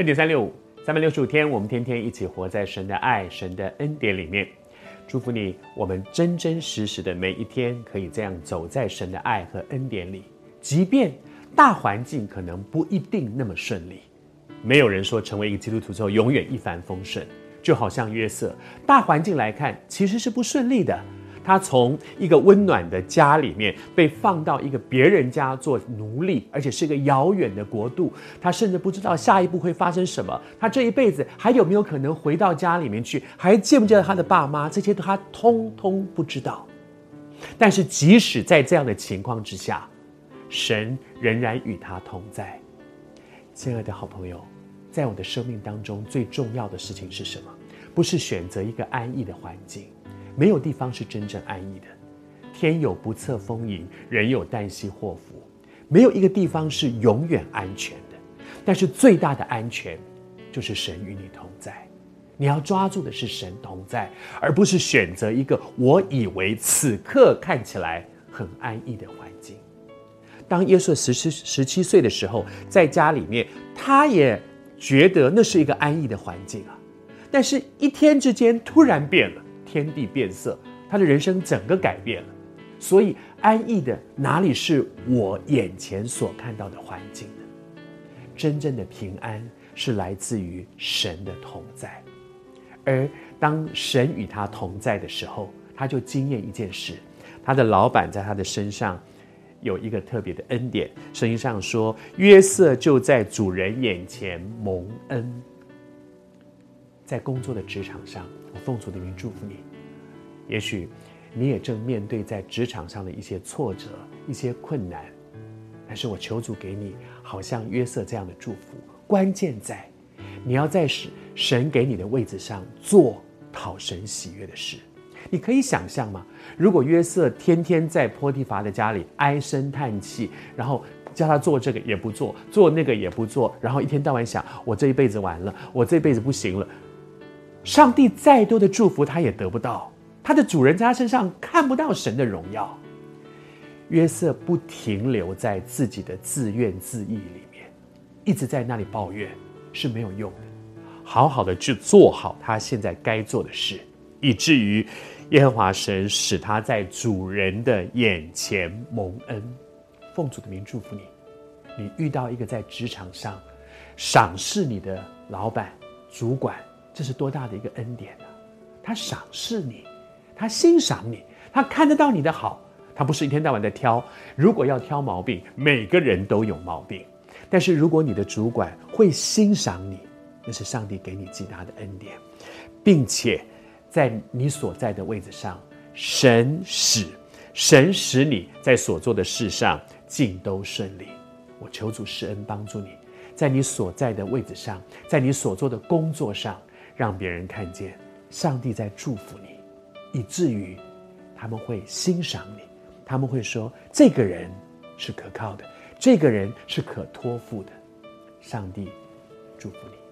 恩典三六五，三百六十五天，我们天天一起活在神的爱、神的恩典里面。祝福你，我们真真实实的每一天可以这样走在神的爱和恩典里，即便大环境可能不一定那么顺利。没有人说成为一个基督徒之后永远一帆风顺，就好像约瑟，大环境来看其实是不顺利的。他从一个温暖的家里面被放到一个别人家做奴隶，而且是一个遥远的国度。他甚至不知道下一步会发生什么。他这一辈子还有没有可能回到家里面去？还见不见到他的爸妈？这些他通通不知道。但是即使在这样的情况之下，神仍然与他同在。亲爱的好朋友，在我的生命当中最重要的事情是什么？不是选择一个安逸的环境。没有地方是真正安逸的，天有不测风云，人有旦夕祸福，没有一个地方是永远安全的。但是最大的安全，就是神与你同在。你要抓住的是神同在，而不是选择一个我以为此刻看起来很安逸的环境。当耶稣十七十七岁的时候，在家里面，他也觉得那是一个安逸的环境啊，但是一天之间突然变了。天地变色，他的人生整个改变了。所以，安逸的哪里是我眼前所看到的环境呢？真正的平安是来自于神的同在。而当神与他同在的时候，他就经验一件事：他的老板在他的身上有一个特别的恩典。圣经上说，约瑟就在主人眼前蒙恩，在工作的职场上。我奉主的名祝福你，也许你也正面对在职场上的一些挫折、一些困难，但是我求主给你，好像约瑟这样的祝福。关键在你要在神给你的位置上做讨神喜悦的事。你可以想象吗？如果约瑟天天在波提乏的家里唉声叹气，然后叫他做这个也不做，做那个也不做，然后一天到晚想：我这一辈子完了，我这辈子不行了。上帝再多的祝福，他也得不到。他的主人在他身上看不到神的荣耀。约瑟不停留在自己的自怨自艾里面，一直在那里抱怨是没有用的。好好的去做好他现在该做的事，以至于耶和华神使他在主人的眼前蒙恩。奉主的名祝福你，你遇到一个在职场上赏识你的老板、主管。这是多大的一个恩典呢？他赏识你，他欣赏你，他看得到你的好，他不是一天到晚在挑。如果要挑毛病，每个人都有毛病。但是如果你的主管会欣赏你，那是上帝给你极大的恩典，并且在你所在的位置上，神使神使你在所做的事上尽都顺利。我求主施恩帮助你，在你所在的位置上，在你所做的工作上。让别人看见上帝在祝福你，以至于他们会欣赏你，他们会说这个人是可靠的，这个人是可托付的。上帝祝福你。